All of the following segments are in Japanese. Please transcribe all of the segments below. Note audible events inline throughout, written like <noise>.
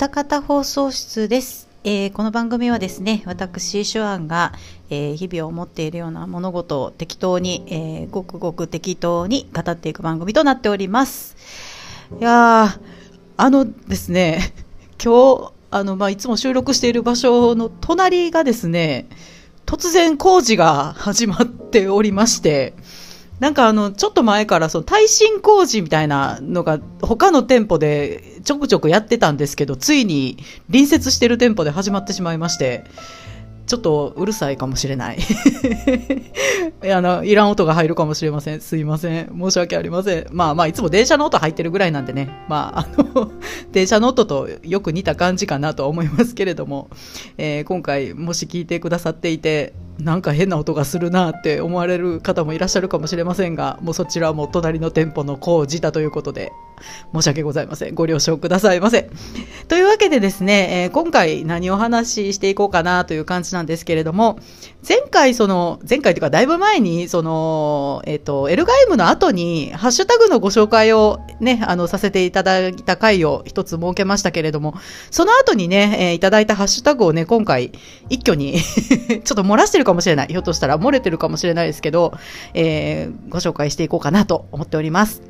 歌方放送室です。えー、この番組はですね、私、手腕が、えー、日々を思っているような物事を適当に、えー、ごくごく適当に語っていく番組となっております。いや、あのですね、<laughs> 今日、あの、まあ、いつも収録している場所の隣がですね、突然工事が始まっておりまして、なんかあの、ちょっと前からその耐震工事みたいなのが他の店舗でちょくちょくやってたんですけど、ついに隣接してる店舗で始まってしまいまして、ちょっとうるさいかもしれない。<laughs> あの、いらん音が入るかもしれません。すいません。申し訳ありません。まあまあ、いつも電車の音入ってるぐらいなんでね。まあ、あの、<laughs> 電車の音とよく似た感じかなとは思いますけれども、えー、今回、もし聞いてくださっていて、なんか変な音がするなって思われる方もいらっしゃるかもしれませんが、もうそちらも隣の店舗の工事だということで、申し訳ございません。ご了承くださいませ。というわけでですね、えー、今回何をお話していこうかなという感じなんですけれども、前回その、前回というかだいぶ前に、その、えっ、ー、と、エルガイムの後に、ハッシュタグのご紹介をね、あの、させていただいた回を一つ設けましたけれども、その後にね、えー、いただいたハッシュタグをね、今回、一挙に <laughs> ちょっと漏らしてるかもしれない。ひょっとしたら漏れてるかもしれないですけど、えー、ご紹介していこうかなと思っております。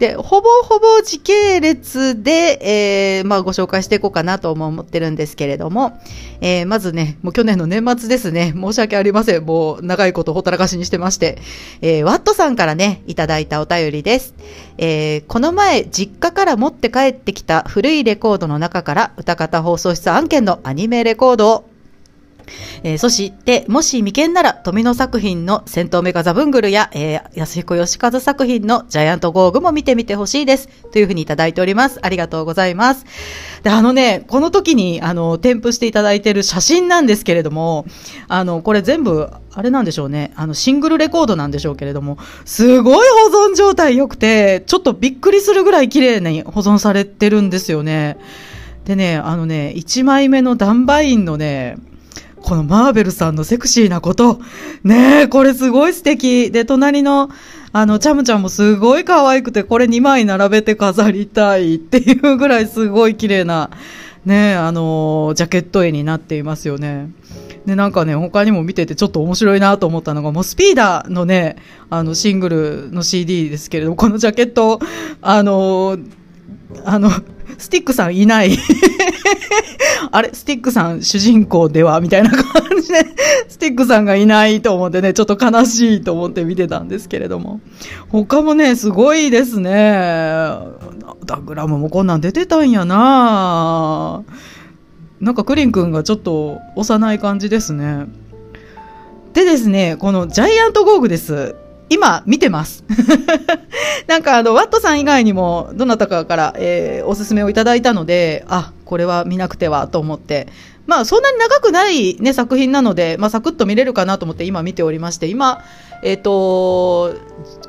で、ほぼほぼ時系列で、えー、まあご紹介していこうかなと思ってるんですけれども、えー、まずね、もう去年の年末ですね、申し訳ありません。もう長いことほったらかしにしてまして、えー、ワットさんからね、いただいたお便りです。えー、この前、実家から持って帰ってきた古いレコードの中から、歌方放送室案件のアニメレコードをえー、そして、もし未見なら、富野作品の戦闘メガザブングルや、えー、安彦義和作品のジャイアントゴーグも見てみてほしいです。というふうにいただいております。ありがとうございます。で、あのね、この時に、あの、添付していただいている写真なんですけれども、あの、これ全部、あれなんでしょうね。あの、シングルレコードなんでしょうけれども、すごい保存状態良くて、ちょっとびっくりするぐらい綺麗に保存されてるんですよね。でね、あのね、1枚目のダンバインのね、このマーベルさんのセクシーなこと。ねえ、これすごい素敵。で、隣の、あの、チャムちゃんもすごい可愛くて、これ2枚並べて飾りたいっていうぐらいすごい綺麗な、ねえ、あの、ジャケット絵になっていますよね。で、なんかね、他にも見ててちょっと面白いなと思ったのが、もうスピーダーのね、あの、シングルの CD ですけれども、このジャケット、あの、あの、スティックさんいない <laughs> あれ、スティックさん主人公ではみたいな感じで、スティックさんがいないと思ってね、ちょっと悲しいと思って見てたんですけれども。他もね、すごいですね。ダグラムもこんなん出てたんやななんかクリン君がちょっと幼い感じですね。でですね、このジャイアントゴーグです。今見てます。<laughs> なんかあの、ワットさん以外にも、どなたかから、えー、おすすめをいただいたので、あ、これは見なくてはと思って、まあそんなに長くないね、作品なので、まあサクッと見れるかなと思って今見ておりまして、今、えっ、ー、と、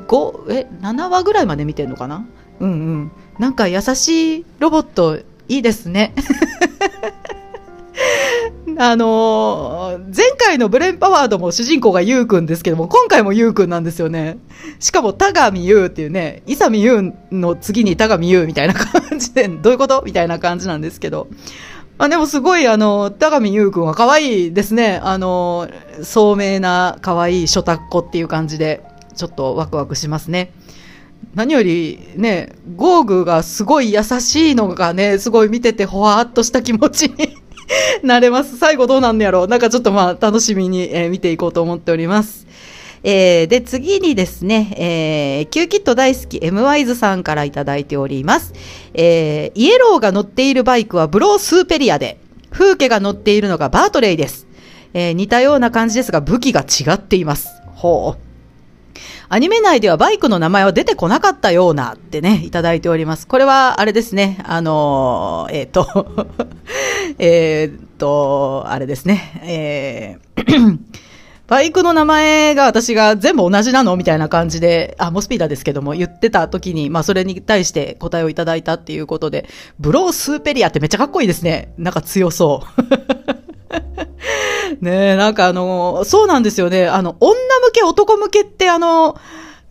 5、え、7話ぐらいまで見てるのかな？うんうん。なんか優しいロボット、いいですね。<laughs> あのー、前回のブレンパワードも主人公がユウくんですけども、今回もユウくんなんですよね。しかも、田上優っていうね、伊佐美優の次に田上優みたいな感じで、どういうことみたいな感じなんですけど。あでもすごい、あの、田上優くんは可愛いですね。あの、聡明な可愛い初タっ子っていう感じで、ちょっとワクワクしますね。何よりね、ゴーグがすごい優しいのがね、すごい見ててほわーっとした気持ちに <laughs> なれます。最後どうなんのやろうなんかちょっとまあ楽しみに、えー、見ていこうと思っております。えー、で、次にですね、えー、キューキット大好き M ワイズさんからいただいております。えー、イエローが乗っているバイクはブロースーペリアで、風景が乗っているのがバートレイです。えー、似たような感じですが武器が違っています。ほう。アニメ内ではバイクの名前は出てこなかったようなってね、いただいております。これは、あれですね、あのー、えっ、ー、と、<laughs> えっと、あれですね、えー <clears throat> バイクの名前が私が全部同じなのみたいな感じで、あ、モスピーダーですけども、言ってた時に、まあそれに対して答えをいただいたっていうことで、ブロースーペリアってめっちゃかっこいいですね。なんか強そう。<laughs> <laughs> ねえ、なんかあの、そうなんですよね。あの、女向け、男向けってあの、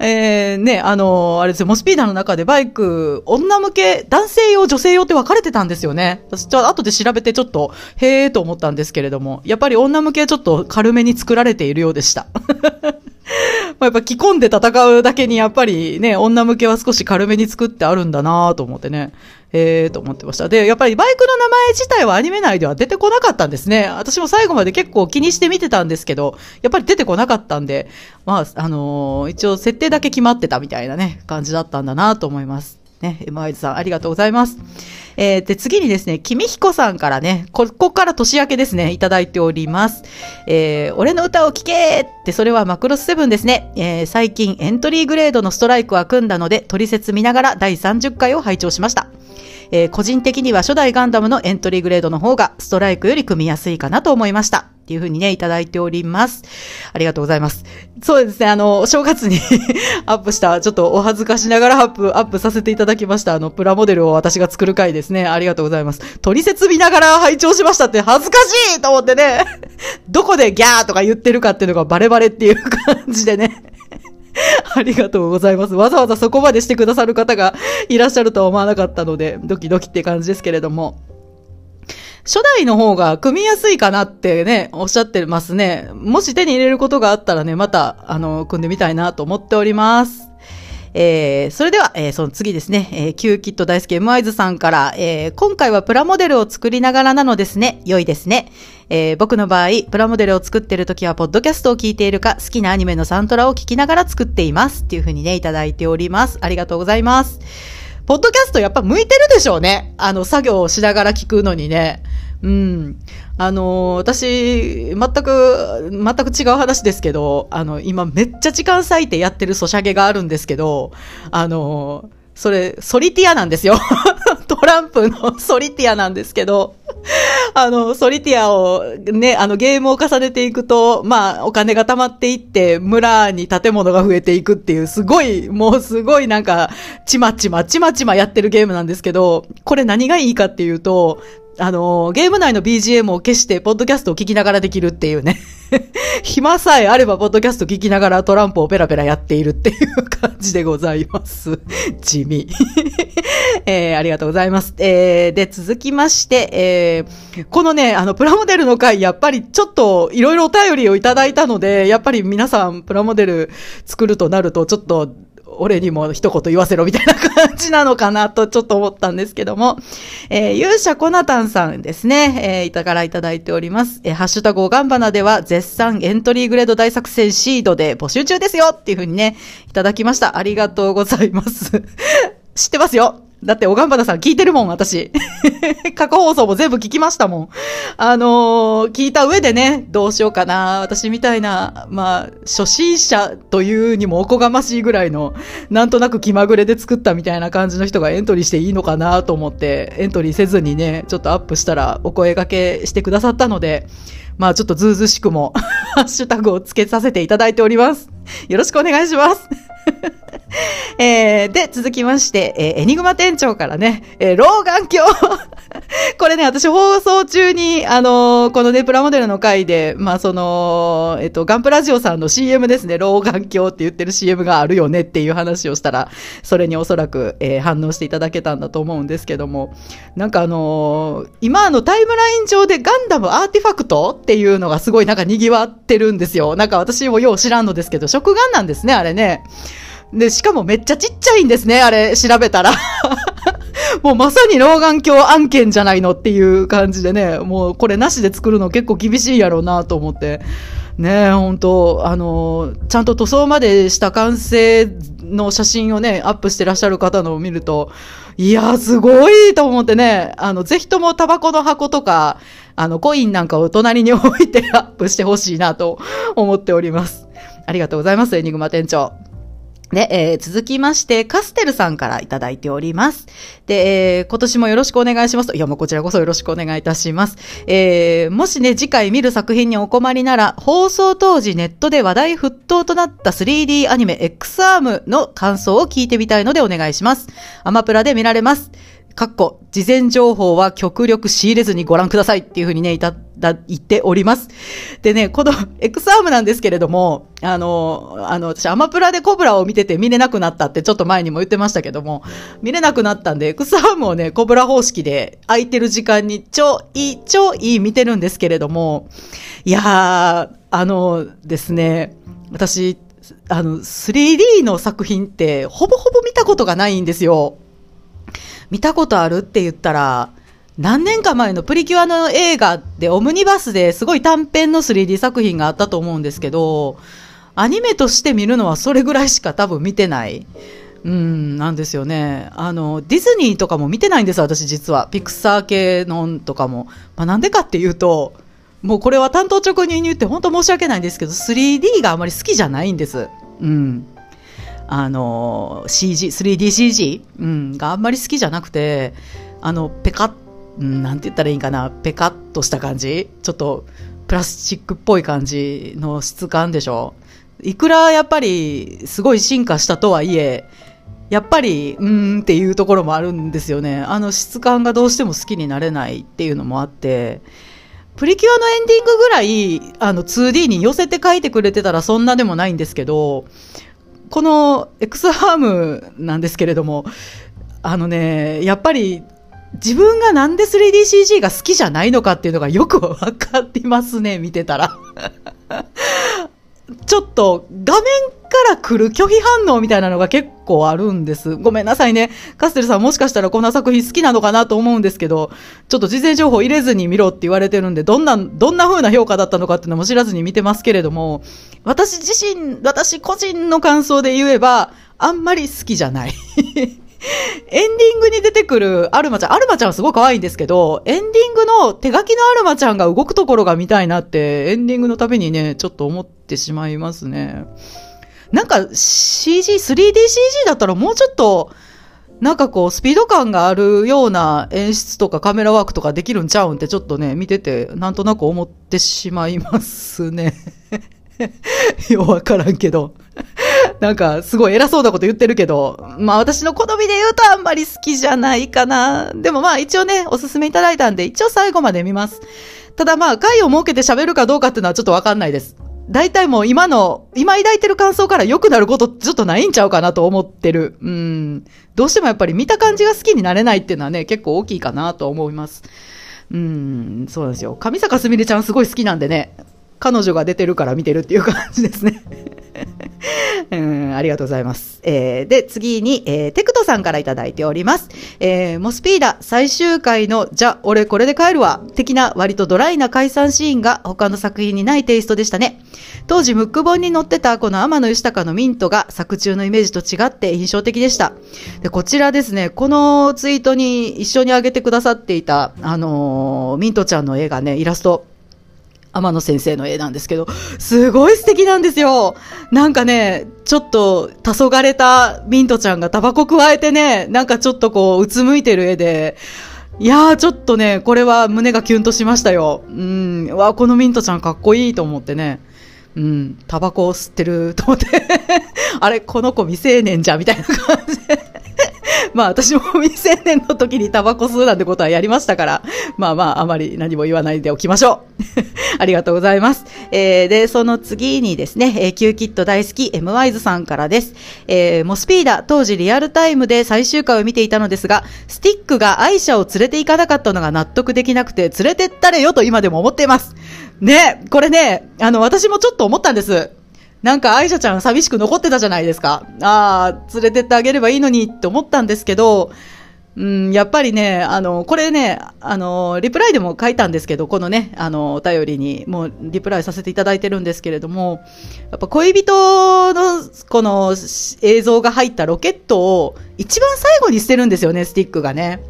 えー、ね、あの、あれですよ、モスピーダーの中でバイク、女向け、男性用、女性用って分かれてたんですよね。私、ちょ後で調べてちょっと、へーと思ったんですけれども、やっぱり女向けはちょっと軽めに作られているようでした。<laughs> <laughs> まあやっぱ着込んで戦うだけにやっぱりね、女向けは少し軽めに作ってあるんだなと思ってね。えーと思ってました。で、やっぱりバイクの名前自体はアニメ内では出てこなかったんですね。私も最後まで結構気にして見てたんですけど、やっぱり出てこなかったんで、まあ、あのー、一応設定だけ決まってたみたいなね、感じだったんだなと思います。ね、エムアイズさんありがとうございます。えー、で、次にですね、君彦さんからね、ここから年明けですね、いただいております。えー、俺の歌を聴けって、それはマクロスセブンですね。えー、最近エントリーグレードのストライクは組んだので、取説見ながら第30回を拝聴しました。えー、個人的には初代ガンダムのエントリーグレードの方がストライクより組みやすいかなと思いました。っていうふうにね、いただいております。ありがとうございます。そうですね、あの、正月に <laughs> アップした、ちょっとお恥ずかしながらアップ、アップさせていただきました、あの、プラモデルを私が作る回ですね。ありがとうございます。取説見ながら拝聴しましたって恥ずかしいと思ってね、<laughs> どこでギャーとか言ってるかっていうのがバレバレっていう感じでね。<laughs> ありがとうございます。わざわざそこまでしてくださる方がいらっしゃるとは思わなかったので、ドキドキって感じですけれども。初代の方が組みやすいかなってね、おっしゃってますね。もし手に入れることがあったらね、また、あの、組んでみたいなと思っております。えー、それでは、えー、その次ですね、えー、キューキット大好き M アイズさんから、えー、今回はプラモデルを作りながらなのですね、良いですね。えー、僕の場合、プラモデルを作ってる時は、ポッドキャストを聞いているか、好きなアニメのサントラを聞きながら作っています。っていうふうにね、いただいております。ありがとうございます。ポッドキャストやっぱ向いてるでしょうね。あの、作業をしながら聞くのにね。うん。あの、私、全く、全く違う話ですけど、あの、今めっちゃ時間割いてやってるソシャゲがあるんですけど、あの、それ、ソリティアなんですよ。<laughs> トランプの <laughs> ソリティアなんですけど、あの、ソリティアをね、あの、ゲームを重ねていくと、まあ、お金が貯まっていって、村に建物が増えていくっていう、すごい、もうすごいなんか、ちまちま、ちまちまやってるゲームなんですけど、これ何がいいかっていうと、あの、ゲーム内の BGM を消して、ポッドキャストを聞きながらできるっていうね。<laughs> 暇さえあれば、ポッドキャスト聞きながらトランプをペラペラやっているっていう感じでございます。<laughs> 地味。<laughs> えー、ありがとうございます。えー、で、続きまして、えー、このね、あの、プラモデルの回、やっぱりちょっといろいろお便りをいただいたので、やっぱり皆さん、プラモデル作るとなると、ちょっと、俺にも一言言わせろみたいな感じなのかなとちょっと思ったんですけども、えー、勇者コナタンさんですね、えー、いたからいただいております。えー、ハッシュタグおがんばなでは絶賛エントリーグレード大作戦シードで募集中ですよっていうふうにね、いただきました。ありがとうございます。<laughs> 知ってますよだって、おがんばたさん聞いてるもん、私。<laughs> 過去放送も全部聞きましたもん。あのー、聞いた上でね、どうしようかな。私みたいな、まあ、初心者というにもおこがましいぐらいの、なんとなく気まぐれで作ったみたいな感じの人がエントリーしていいのかなと思って、エントリーせずにね、ちょっとアップしたらお声掛けしてくださったので、まあちょっとずうずしくも、<laughs> ハッシュタグをつけさせていただいております。よろしくお願いします。<laughs> えー、で、続きまして、えー、エニグマ店長からね、えー、老眼鏡 <laughs> これね、私放送中に、あのー、このね、プラモデルの回で、まあ、その、えっと、ガンプラジオさんの CM ですね、老眼鏡って言ってる CM があるよねっていう話をしたら、それにおそらく、えー、反応していただけたんだと思うんですけども、なんかあのー、今のタイムライン上でガンダムアーティファクトっていうのがすごいなんか賑わってるんですよ。なんか私もよう知らんのですけど、食玩なんですね、あれね。で、しかもめっちゃちっちゃいんですね、あれ、調べたら。<laughs> もうまさに老眼鏡案件じゃないのっていう感じでね、もうこれなしで作るの結構厳しいやろうなと思って。ねえ本当あの、ちゃんと塗装までした完成の写真をね、アップしてらっしゃる方のを見ると、いや、すごいと思ってね、あの、ぜひともタバコの箱とか、あの、コインなんかを隣に置いてアップしてほしいなと思っております。ありがとうございます、エニグマ店長。で、えー、続きまして、カステルさんからいただいております。で、えー、今年もよろしくお願いしますと。いや、もうこちらこそよろしくお願いいたします。えー、もしね、次回見る作品にお困りなら、放送当時ネットで話題沸騰となった 3D アニメ X アームの感想を聞いてみたいのでお願いします。アマプラで見られます。かっこ、事前情報は極力仕入れずにご覧くださいっていうふうにね、いただ、言っております。でね、この <laughs> X アームなんですけれども、あの、あの、私アマプラでコブラを見てて見れなくなったってちょっと前にも言ってましたけども、見れなくなったんで、X アームをね、コブラ方式で空いてる時間に超いい、超いい見てるんですけれども、いやー、あのですね、私、あの、3D の作品ってほぼほぼ見たことがないんですよ。見たことあるって言ったら、何年か前のプリキュアの映画でオムニバスですごい短編の 3D 作品があったと思うんですけど、アニメとして見るのはそれぐらいしか多分見てない。うん、なんですよね。あの、ディズニーとかも見てないんです、私実は。ピクサー系のとかも。まあ、なんでかっていうと、もうこれは担当直入に言って本当申し訳ないんですけど、3D があまり好きじゃないんです。うん。あの、CG、3DCG、うん、があんまり好きじゃなくて、あの、ペカッ、うん、なんて言ったらいいかな、ペカッとした感じ？ちょっと、プラスチックっぽい感じの質感でしょ？いくらやっぱりすごい進化したとはいえ、やっぱり、うーんっていうところもあるんですよね。あの質感がどうしても好きになれないっていうのもあって、プリキュアのエンディングぐらい、あの、2D に寄せて書いてくれてたらそんなでもないんですけど、この X ハームなんですけれども、あのね、やっぱり自分がなんで 3DCG が好きじゃないのかっていうのがよくわかってますね、見てたら。<laughs> ちょっと画面から来る拒否反応みたいなのが結構あるんです。ごめんなさいね。カステルさんもしかしたらこんな作品好きなのかなと思うんですけど、ちょっと事前情報入れずに見ろって言われてるんで、どんな、どんな風な評価だったのかっていうのも知らずに見てますけれども、私自身、私個人の感想で言えば、あんまり好きじゃない。<laughs> エンディングに出てくるアルマちゃん、アルマちゃんはすごい可愛いんですけど、エンディングの手書きのアルマちゃんが動くところが見たいなって、エンディングのたびにね、ちょっと思ってしまいますね。なんか CG、3DCG だったらもうちょっと、なんかこう、スピード感があるような演出とかカメラワークとかできるんちゃうんってちょっとね、見てて、なんとなく思ってしまいますね。<laughs> ようわからんけど。なんか、すごい偉そうなこと言ってるけど、まあ私の好みで言うとあんまり好きじゃないかな。でもまあ一応ね、おすすめいただいたんで、一応最後まで見ます。ただまあ、回を設けて喋るかどうかっていうのはちょっとわかんないです。大体もう今の、今抱いてる感想から良くなることちょっとないんちゃうかなと思ってる。うん。どうしてもやっぱり見た感じが好きになれないっていうのはね、結構大きいかなと思います。うん、そうなんですよ。上坂すみれちゃんすごい好きなんでね、彼女が出てるから見てるっていう感じですね。うん、ありがとうございます。えー、で、次に、えー、テクトさんからいただいております。えー、モスピーダ最終回の、じゃ、俺これで帰るわ、的な割とドライな解散シーンが他の作品にないテイストでしたね。当時、ムック本に載ってたこの天野義高のミントが作中のイメージと違って印象的でした。で、こちらですね、このツイートに一緒に上げてくださっていた、あのー、ミントちゃんの絵がね、イラスト、天野先生の絵なんですけど、すごい素敵なんですよ。なんかね、ちょっと黄昏たミントちゃんがタバコ加えてね、なんかちょっとこう、うつむいてる絵で、いやー、ちょっとね、これは胸がキュンとしましたよ。うん、わ、このミントちゃんかっこいいと思ってね。うん、タバコを吸ってると思って <laughs> あれ、この子未成年じゃみたいな感じで <laughs> まあ私も未成年の時にタバコ吸うなんてことはやりましたから、まあまああまり何も言わないでおきましょう。<laughs> ありがとうございます。えー、で、その次にですね、えー、キューキット大好き M ワイズさんからです。えー、モスピーダ、当時リアルタイムで最終回を見ていたのですが、スティックが愛車を連れて行かなかったのが納得できなくて、連れてったれよと今でも思っています。ね、これね、あの、私もちょっと思ったんです。なんか、愛車ちゃん寂しく残ってたじゃないですか。ああ、連れてってあげればいいのにって思ったんですけど、うん、やっぱりね、あの、これね、あの、リプライでも書いたんですけど、このね、あの、お便りに、もう、リプライさせていただいてるんですけれども、やっぱ恋人の、この映像が入ったロケットを、一番最後に捨てるんですよね、スティックがね。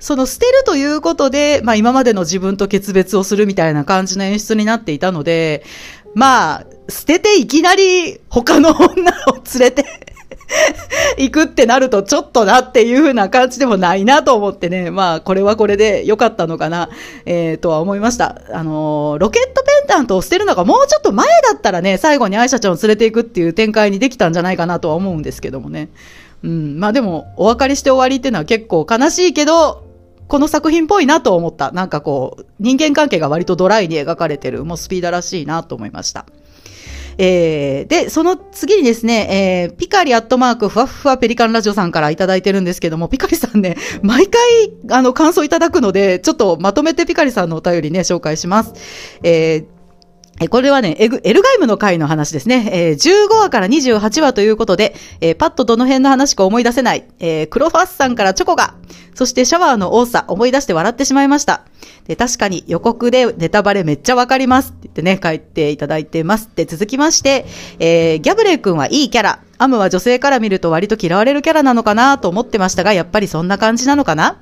その捨てるということで、まあ今までの自分と決別をするみたいな感じの演出になっていたので、まあ、捨てていきなり他の女を連れて <laughs> 行くってなるとちょっとなっていう風な感じでもないなと思ってね、まあこれはこれで良かったのかな、えー、とは思いました。あのー、ロケットペンダントを捨てるのがもうちょっと前だったらね、最後に愛車ちゃんを連れていくっていう展開にできたんじゃないかなとは思うんですけどもね。うん、まあでも、お別れして終わりっていうのは結構悲しいけど、この作品っぽいなと思った。なんかこう、人間関係が割とドライに描かれてる、もうスピーダらしいなと思いました。えー、で、その次にですね、えー、ピカリアットマークふわふわペリカンラジオさんからいただいてるんですけども、ピカリさんね、毎回、あの、感想いただくので、ちょっとまとめてピカリさんのお便りね、紹介します。えーこれはね、エルガイムの回の話ですね。えー、15話から28話ということで、えー、パッとどの辺の話か思い出せない。えー、クロファッサンからチョコが、そしてシャワーの多さ、思い出して笑ってしまいました。で、確かに予告でネタバレめっちゃわかりますってね、書いていただいてます。で、続きまして、えー、ギャブレイ君はいいキャラ。アムは女性から見ると割と嫌われるキャラなのかなと思ってましたが、やっぱりそんな感じなのかな？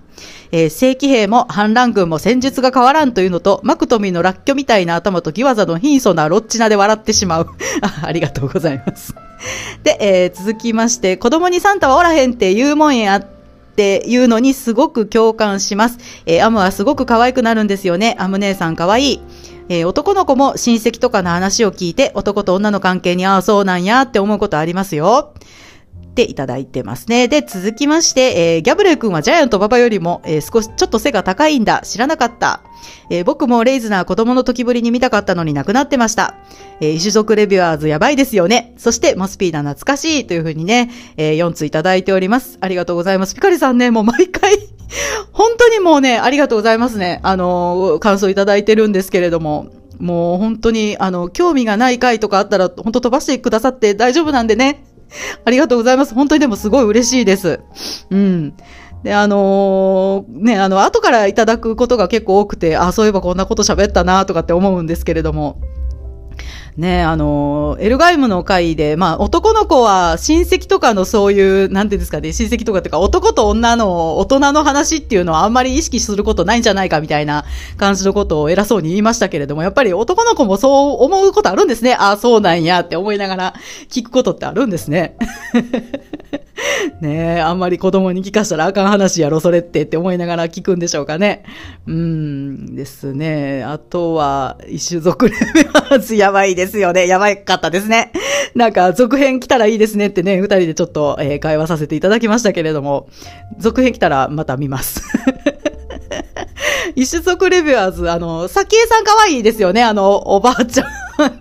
えー、正規兵も反乱軍も戦術が変わらんというのと、マクトミーのラッキョみたいな頭とギワザの貧相なロッチナで笑ってしまう。あ <laughs> ありがとうございます。で、えー、続きまして、子供にサンタはおらへんって言うもんやっていうのにすごく共感します。えー、アムはすごく可愛くなるんですよね。アム姉さん可愛い。えー、男の子も親戚とかの話を聞いて、男と女の関係にああそうなんやって思うことありますよ。ていただいてますね。で、続きまして、えー、ギャブレー君はジャイアント馬場よりも、えー、少し、ちょっと背が高いんだ。知らなかった。えー、僕もレイズナー子供の時ぶりに見たかったのに亡くなってました。えー、種族レビュアーズやばいですよね。そして、モスピーナ懐かしいというふうにね、えー、4ついただいております。ありがとうございます。ピカリさんね、もう毎回 <laughs> 本当にもうね、ありがとうございますね。あのー、感想いただいてるんですけれども、もう本当に、あの、興味がない回とかあったら、本当飛ばしてくださって大丈夫なんでね。<laughs> ありがとうございます。本当にでもすごい嬉しいです。うん。で、あのー、ね、あの、後からいただくことが結構多くて、あ、そういえばこんなこと喋ったなとかって思うんですけれども。ね、あの、エルガイムの会で、まあ、男の子は親戚とかのそういう、なんていうんですかね、親戚とかっていうか、男と女の大人の話っていうのはあんまり意識することないんじゃないかみたいな感じのことを偉そうに言いましたけれども、やっぱり男の子もそう思うことあるんですね。ああ、そうなんやって思いながら聞くことってあるんですね。<laughs> ねえ、あんまり子供に聞かしたらあかん話やろ、それってって思いながら聞くんでしょうかね。うん、ですね。あとは、一種族レベルズやばいですよね。やばかったですね。なんか、続編来たらいいですねってね、二人でちょっと、えー、会話させていただきましたけれども、続編来たらまた見ます。<laughs> 一種族レビュアーズ、あの、さきえさん可愛いですよね、あの、おばあちゃ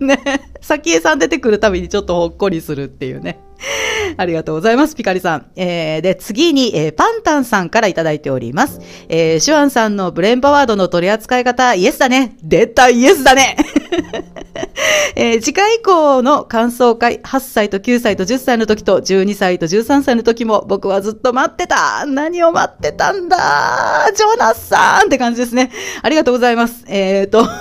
ん。ね。さきえさん出てくるたびにちょっとほっこりするっていうね。<laughs> ありがとうございます、ピカリさん。えー、で、次に、えー、パンタンさんからいただいております。えー、シュワンさんのブレンパワードの取り扱い方、イエスだね。出た、イエスだね。<laughs> えー、次回以降の感想会、8歳と9歳と10歳の時と12歳と13歳の時も僕はずっと待ってた。何を待ってたんだ。ジョナスさんって感じですね。ありがとうございます。えーと <laughs>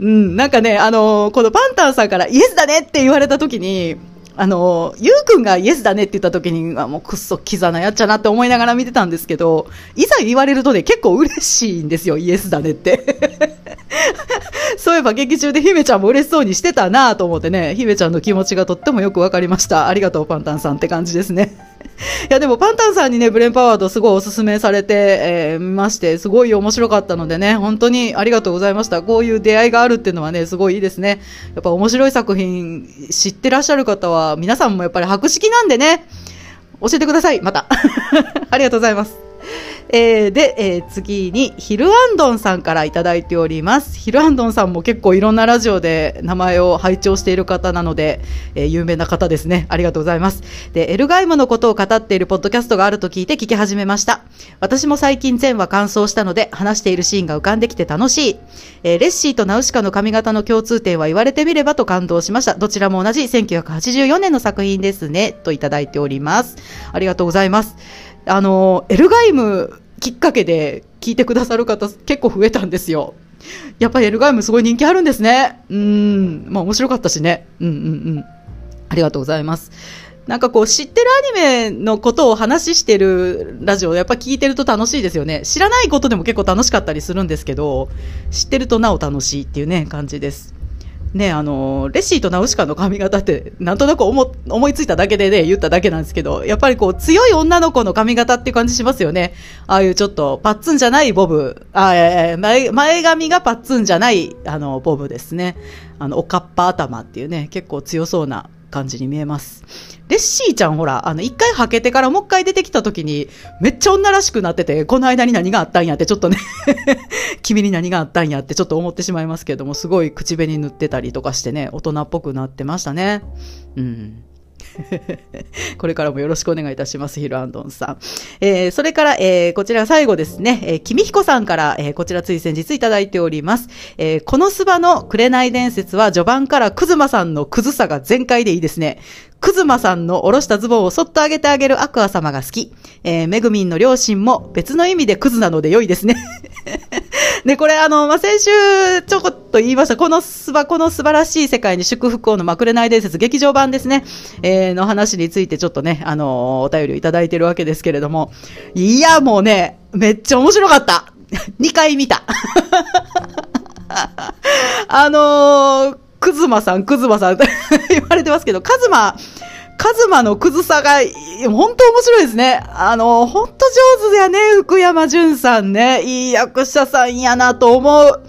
うん、なんかね、あのー、このパンタンさんからイエスだねって言われた時に、あの、ゆうくんがイエスだねって言った時に、あもうくっそキザなやっちゃなって思いながら見てたんですけど、いざ言われるとね、結構嬉しいんですよ、イエスだねって。<laughs> そういえば劇中で姫ちゃんも嬉しそうにしてたなと思ってね、姫ちゃんの気持ちがとってもよくわかりました。ありがとう、パンタンさんって感じですね。<laughs> いや、でもパンタンさんにね、ブレンパワードすごいおすすめされて、えー、まして、すごい面白かったのでね、本当にありがとうございました。こういう出会いがあるっていうのはね、すごいいいですね。やっぱ面白い作品知ってらっしゃる方は、皆さんもやっぱり博識なんでね、教えてください、また。<laughs> ありがとうございます。えー、で、えー、次に、ヒルアンドンさんからいただいております。ヒルアンドンさんも結構いろんなラジオで名前を拝聴している方なので、えー、有名な方ですね。ありがとうございます。で、エルガイムのことを語っているポッドキャストがあると聞いて聞き始めました。私も最近全話完走したので、話しているシーンが浮かんできて楽しい。えー、レッシーとナウシカの髪型の共通点は言われてみればと感動しました。どちらも同じ1984年の作品ですね。といただいております。ありがとうございます。あの、エルガイムきっかけで聞いてくださる方結構増えたんですよ。やっぱりエルガイムすごい人気あるんですね。うん。まあ面白かったしね。うんうんうん。ありがとうございます。なんかこう知ってるアニメのことを話してるラジオやっぱ聞いてると楽しいですよね。知らないことでも結構楽しかったりするんですけど、知ってるとなお楽しいっていうね、感じです。ね、あの、レシーとナウシカの髪型って、なんとなく思思いついただけでね、言っただけなんですけど、やっぱりこう、強い女の子の髪型っていう感じしますよね。ああいうちょっと、パッツンじゃないボブ、あ前前髪がパッツンじゃない、あの、ボブですね。あの、おかっぱ頭っていうね、結構強そうな感じに見えます。レッシーちゃんほら、あの、一回履けてからもう一回出てきた時に、めっちゃ女らしくなってて、この間に何があったんやってちょっとね、<laughs> 君に何があったんやってちょっと思ってしまいますけども、すごい口紅塗ってたりとかしてね、大人っぽくなってましたね。うん。<laughs> これからもよろしくお願いいたします、ヒルアンドンさん。えー、それから、えー、こちら最後ですね、えー、君彦さんから、えー、こちらつい先日いただいております。えー、このスバの紅伝説は序盤からクズマさんのクズさが全開でいいですね。クズマさんの下ろしたズボンをそっと上げてあげるアクア様が好き。えー、メグミンの両親も別の意味でクズなので良いですね。で、これあの、まあ、先週ちょこっと言いました。このすば、この素晴らしい世界に祝福をのまくれない伝説劇場版ですね。えー、の話についてちょっとね、あのお便りをいただいてるわけですけれども。いや、もうね、めっちゃ面白かった。<laughs> 2回見た。<laughs> あのー、クズマさん、クズマさん <laughs> 言われてますけど、カズマ、カズマのクズさが、本当面白いですね。あの、本当上手だよね、福山潤さんね。いい役者さんやなと思う。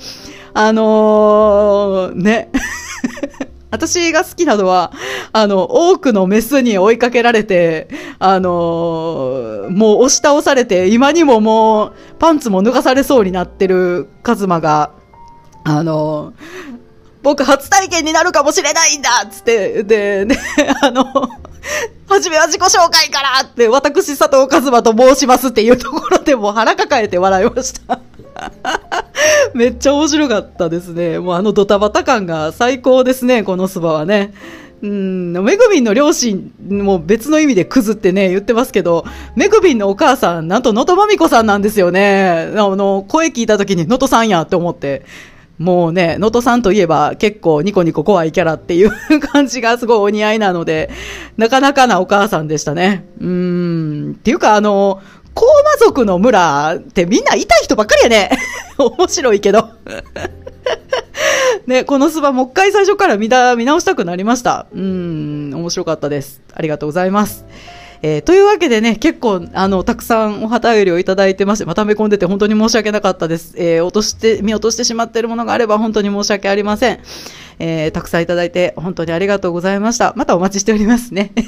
あのー、ね。<laughs> 私が好きなのは、あの、多くのメスに追いかけられて、あのー、もう押し倒されて、今にももう、パンツも脱がされそうになってるカズマが、あのー、僕初体験になるかもしれないんだっつって、で、ね、<laughs> あの、はじめは自己紹介からって、私佐藤和馬と申しますっていうところでもう腹抱えて笑いました。<laughs> めっちゃ面白かったですね。もうあのドタバタ感が最高ですね、このスバはね。うん、めぐみんの両親も別の意味でクズってね、言ってますけど、めぐみんのお母さん、なんと能登まみこさんなんですよね。あの、声聞いた時に能登さんやって思って。もうね、能登さんといえば結構ニコニコ怖いキャラっていう <laughs> 感じがすごいお似合いなので、なかなかなお母さんでしたね。うーん。っていうかあの、高魔族の村ってみんな痛い人ばっかりやね。<laughs> 面白いけど。<laughs> ね、このスバもう一回最初から見見直したくなりました。うん、面白かったです。ありがとうございます。えー、というわけでね、結構、あの、たくさんお旗よりをいただいてまして、まため込んでて本当に申し訳なかったです。えー、落として、見落としてしまっているものがあれば本当に申し訳ありません。えー、たくさんいただいて本当にありがとうございました。またお待ちしておりますね。<laughs>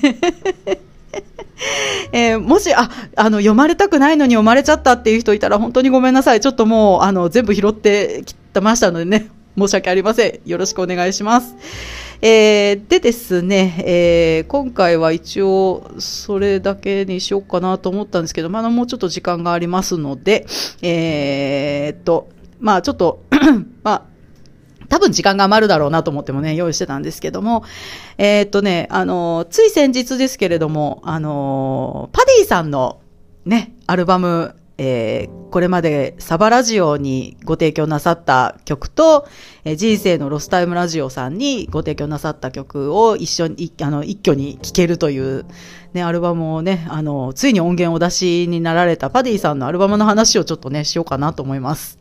えー、もし、あ、あの、読まれたくないのに読まれちゃったっていう人いたら本当にごめんなさい。ちょっともう、あの、全部拾ってきてましたのでね、申し訳ありません。よろしくお願いします。えー、でですね、えー、今回は一応それだけにしようかなと思ったんですけど、まだもうちょっと時間がありますので、えー、っと、まあちょっと、<clears throat> まあ、多分時間が余るだろうなと思ってもね、用意してたんですけども、えー、っとね、あの、つい先日ですけれども、あの、パディさんのね、アルバム、えー、これまでサバラジオにご提供なさった曲と、えー、人生のロスタイムラジオさんにご提供なさった曲を一緒に、あの、一挙に聴けるという、ね、アルバムをね、あの、ついに音源を出しになられたパディさんのアルバムの話をちょっとね、しようかなと思います。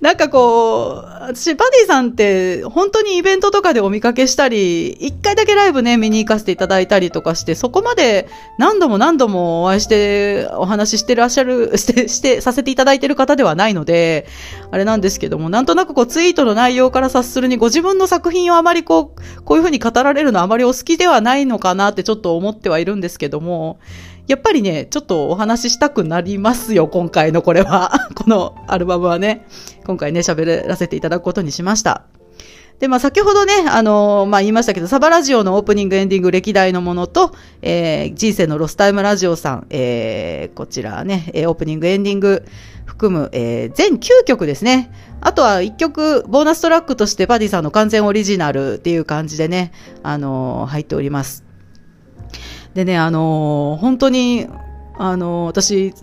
なんかこう、私、パディさんって、本当にイベントとかでお見かけしたり、一回だけライブね、見に行かせていただいたりとかして、そこまで何度も何度もお会いして、お話ししてらっしゃる、<laughs> して、して、させていただいてる方ではないので、あれなんですけども、なんとなくこう、ツイートの内容から察するに、ご自分の作品をあまりこう、こういうふうに語られるのあまりお好きではないのかなってちょっと思ってはいるんですけども、やっぱりね、ちょっとお話ししたくなりますよ、今回のこれは。<laughs> このアルバムはね、今回ね、喋らせていただくことにしました。で、まあ、先ほどね、あのー、まあ、言いましたけど、サバラジオのオープニング、エンディング、歴代のものと、えー、人生のロスタイムラジオさん、えー、こちらね、オープニング、エンディング含む、えー、全9曲ですね。あとは1曲、ボーナストラックとしてパディさんの完全オリジナルっていう感じでね、あのー、入っております。でね、あのー、本当に、あのー、私、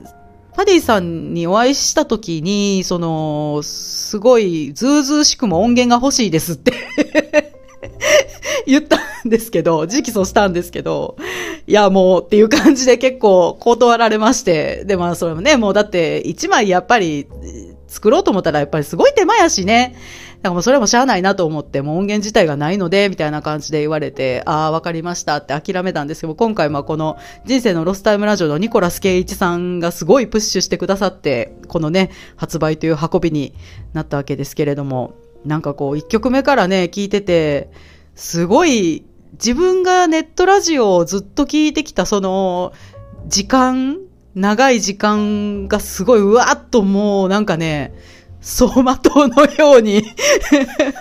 パディさんにお会いしたときに、その、すごい、ずうずうしくも音源が欲しいですって <laughs> 言ったんですけど、直訴したんですけど、いや、もうっていう感じで結構断られまして、で、まあそれもね、もうだって一枚やっぱり作ろうと思ったらやっぱりすごい手間やしね、だからもうそれもしゃあないなと思って、もう音源自体がないので、みたいな感じで言われて、ああ、わかりましたって諦めたんですけど、今回はこの人生のロスタイムラジオのニコラス・ケイチさんがすごいプッシュしてくださって、このね、発売という運びになったわけですけれども、なんかこう、一曲目からね、聞いてて、すごい自分がネットラジオをずっと聞いてきたその時間、長い時間がすごいうわーっともうなんかね、走馬灯のように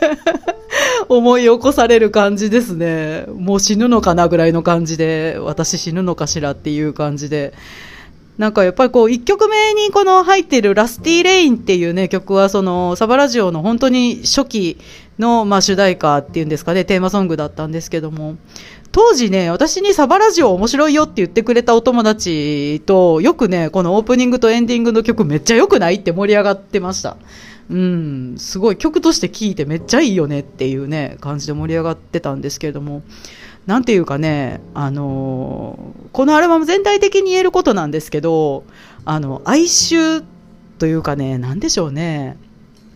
<laughs> 思い起こされる感じですね。もう死ぬのかなぐらいの感じで、私死ぬのかしらっていう感じで。なんかやっぱりこう、1曲目にこの入っているラスティーレインっていうね、曲はそのサバラジオの本当に初期のま主題歌っていうんですかね、テーマソングだったんですけども、当時ね、私にサバラジオ面白いよって言ってくれたお友達と、よくね、このオープニングとエンディングの曲めっちゃ良くないって盛り上がってました。うん、すごい曲として聴いてめっちゃいいよねっていうね、感じで盛り上がってたんですけれども、なんていうかね、あのー、このアルバム全体的に言えることなんですけど、あの、哀愁というかね、なんでしょうね、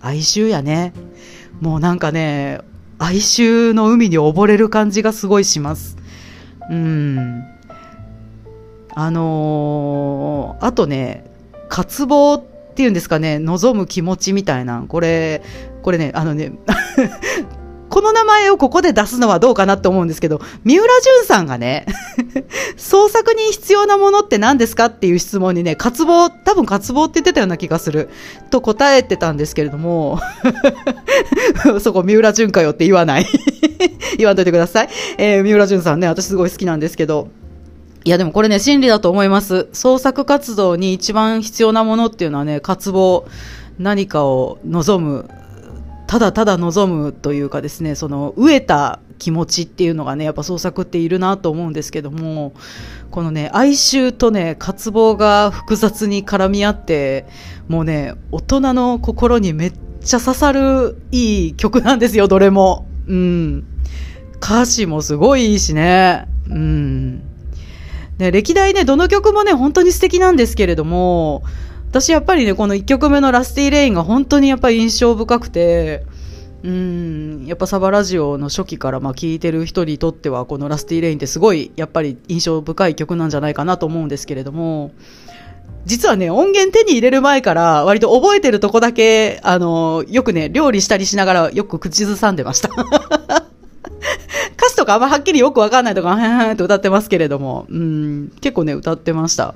哀愁やね。もうなんかね、哀愁の海に溺れる感じがすごいします。うん。あのー、あとね、渇望っていうんですかね、望む気持ちみたいな、これ、これね、あのね、この名前をここで出すのはどうかなって思うんですけど、三浦淳さんがね、<laughs> 創作に必要なものって何ですかっていう質問にね、渇望、多分渇望って言ってたような気がする、と答えてたんですけれども、<laughs> そこ三浦淳かよって言わない。<laughs> 言わんといてください。えー、三浦淳さんね、私すごい好きなんですけど、いやでもこれね、真理だと思います。創作活動に一番必要なものっていうのはね、渇望、何かを望む、ただただ望むというかですね、その飢えた気持ちっていうのがね、やっぱ創作っているなと思うんですけども、このね、哀愁とね、渇望が複雑に絡み合って、もうね、大人の心にめっちゃ刺さるいい曲なんですよ、どれも。うん。歌詞もすごいいいしね。うん。ね、歴代ね、どの曲もね、本当に素敵なんですけれども、私やっぱりね、この1曲目のラスティレインが本当にやっぱり印象深くて、うん、やっぱサバラジオの初期からまあ聴いてる人にとっては、このラスティレインってすごいやっぱり印象深い曲なんじゃないかなと思うんですけれども、実はね、音源手に入れる前から割と覚えてるとこだけ、あの、よくね、料理したりしながらよく口ずさんでました。<laughs> 歌詞とかあんまはっきりよくわかんないとか、へんへんって歌ってますけれども、うん、結構ね、歌ってました。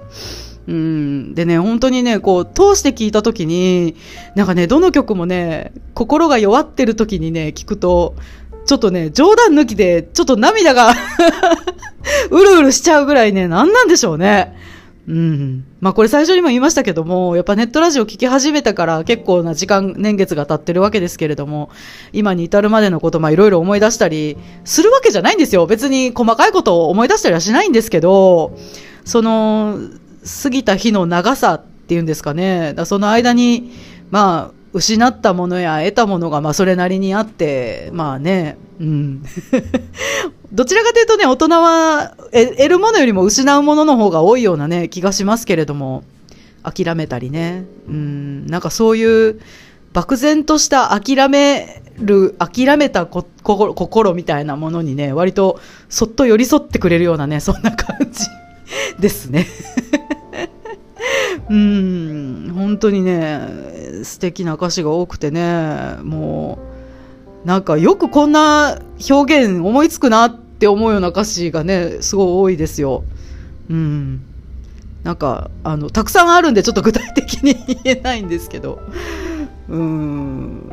うん。でね、本当にね、こう、通して聞いたときに、なんかね、どの曲もね、心が弱ってるときにね、聞くと、ちょっとね、冗談抜きで、ちょっと涙が <laughs> うるうるしちゃうぐらいね、なんなんでしょうね。うん。まあこれ最初にも言いましたけども、やっぱネットラジオ聞き始めたから結構な時間、年月が経ってるわけですけれども、今に至るまでのことまあいろいろ思い出したりするわけじゃないんですよ。別に細かいことを思い出したりはしないんですけど、その、過ぎた日の長さっていうんですかね。だその間に、まあ、失ったものや得たものがまあそれなりにあって、まあね、うん。<laughs> どちらかというとね、大人は得るものよりも失うものの方が多いようなね、気がしますけれども、諦めたりね、うん、なんかそういう漠然とした諦める、諦めた心心みたいなものにね、割とそっと寄り添ってくれるようなね、そんな感じですね。<laughs> うん、本当にね、素敵な歌詞が多くてね、もう、なんかよくこんな表現思いつくなって思うような歌詞がね、すごい多いですよ。うん。なんか、あの、たくさんあるんでちょっと具体的に言えないんですけど、うん、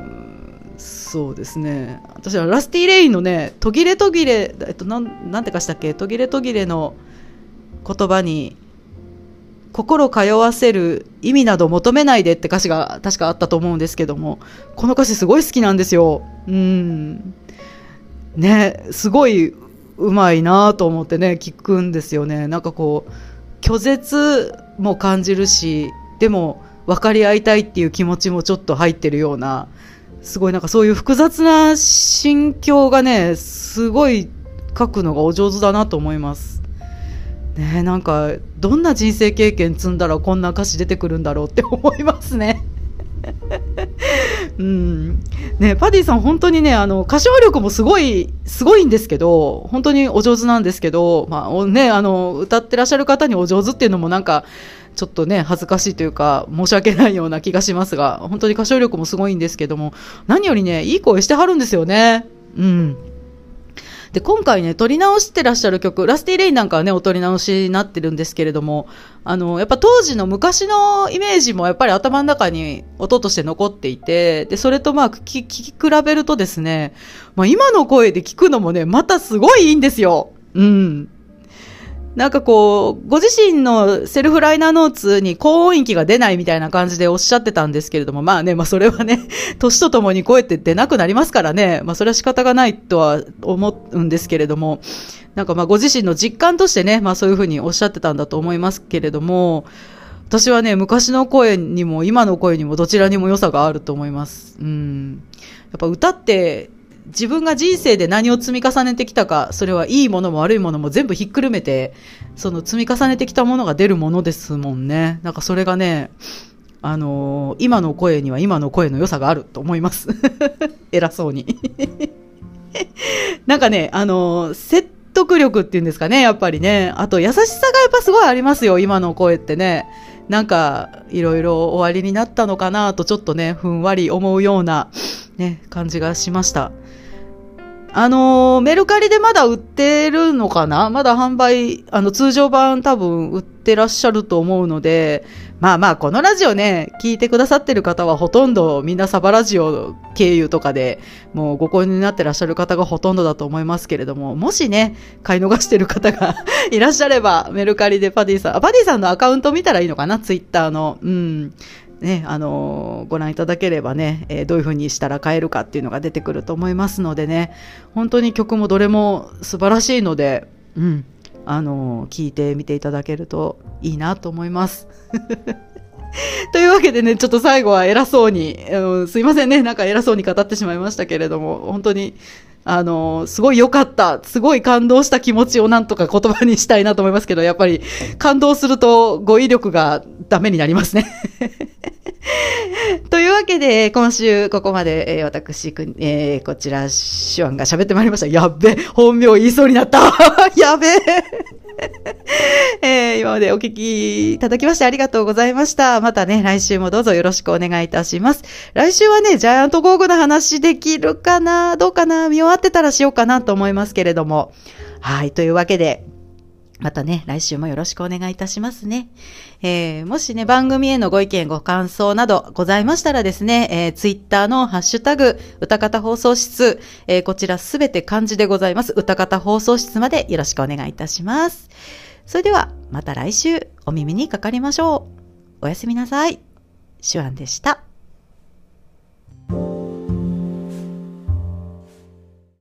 そうですね。私はラスティレインのね、途切れ途切れ、えっと、なん、なんてかしたっけ、途切れ途切れの言葉に、心通わせる意味など求めないでって歌詞が確かあったと思うんですけども、この歌詞すごい好きなんですよ。うん。ね、すごいうまいなと思ってね、聞くんですよね。なんかこう、拒絶も感じるし、でも分かり合いたいっていう気持ちもちょっと入ってるような、すごいなんかそういう複雑な心境がね、すごい書くのがお上手だなと思います。ねなんかどんな人生経験積んだらこんな歌詞出てくるんだろうって思いますね。<laughs> うん、ねパディさん本当にねあの歌唱力もすごいすごいんですけど本当にお上手なんですけど、まあね、あの歌ってらっしゃる方にお上手っていうのもなんかちょっとね恥ずかしいというか申し訳ないような気がしますが本当に歌唱力もすごいんですけども何よりねいい声してはるんですよね。うんで、今回ね、撮り直してらっしゃる曲、ラスティレインなんかはね、お撮り直しになってるんですけれども、あの、やっぱ当時の昔のイメージもやっぱり頭の中に音として残っていて、で、それとまあ、聞き、聞き比べるとですね、まあ今の声で聞くのもね、またすごいいいんですよ。うん。なんかこう、ご自身のセルフライナーノーツに高音域が出ないみたいな感じでおっしゃってたんですけれども、まあね、まあそれはね、<laughs> 年とともに声って出なくなりますからね、まあそれは仕方がないとは思うんですけれども、なんかまあご自身の実感としてね、まあそういうふうにおっしゃってたんだと思いますけれども、私はね、昔の声にも今の声にもどちらにも良さがあると思います。うん。やっぱ歌って自分が人生で何を積み重ねてきたか、それはいいものも悪いものも全部ひっくるめて、その積み重ねてきたものが出るものですもんね。なんかそれがね、あのー、今の声には今の声の良さがあると思います。<laughs> 偉そうに。<laughs> なんかね、あのー、説得力っていうんですかね、やっぱりね。あと優しさがやっぱすごいありますよ、今の声ってね。なんか、いろいろ終わりになったのかなとちょっとね、ふんわり思うような、ね、感じがしました。あのー、メルカリでまだ売ってるのかな？まだ販売、あの、通常版多分売ってらっしゃると思うので、まあまあ、このラジオね、聞いてくださってる方はほとんどみんなサバラジオ経由とかでもうご購入になってらっしゃる方がほとんどだと思いますけれども、もしね、買い逃してる方が <laughs> いらっしゃれば、メルカリでパディさん、あ、パディさんのアカウント見たらいいのかな？ツイッターの。うん。ね、あの、ご覧いただければね、え、どういう風にしたら買えるかっていうのが出てくると思いますのでね、本当に曲もどれも素晴らしいので、うん、あの、聞いてみていただけるといいなと思います。<laughs> というわけでね、ちょっと最後は偉そうに、うん、すいませんね、なんか偉そうに語ってしまいましたけれども、本当に、あの、すごい良かった、すごい感動した気持ちをなんとか言葉にしたいなと思いますけど、やっぱり感動すると語彙力がダメになりますね。<laughs> というわけで、今週ここまで、えー、私、えー、こちら、手腕が喋ってまいりました。やっべ、本名言いそうになった。<laughs> やべ <laughs> えー、今までお聞きいただきましてありがとうございました。またね、来週もどうぞよろしくお願いいたします。来週はね、ジャイアントゴーグの話できるかなどうかな見終わってたらしようかなと思いますけれども。はい、というわけで、またね、来週もよろしくお願いいたしますね。えー、もしね、番組へのご意見、ご感想などございましたらですね、えー、ツイッターのハッシュタグ、歌方放送室、えー、こちらすべて漢字でございます。歌方放送室までよろしくお願いいたします。それでは、また来週お耳にかかりましょう。おやすみなさい。手腕でした。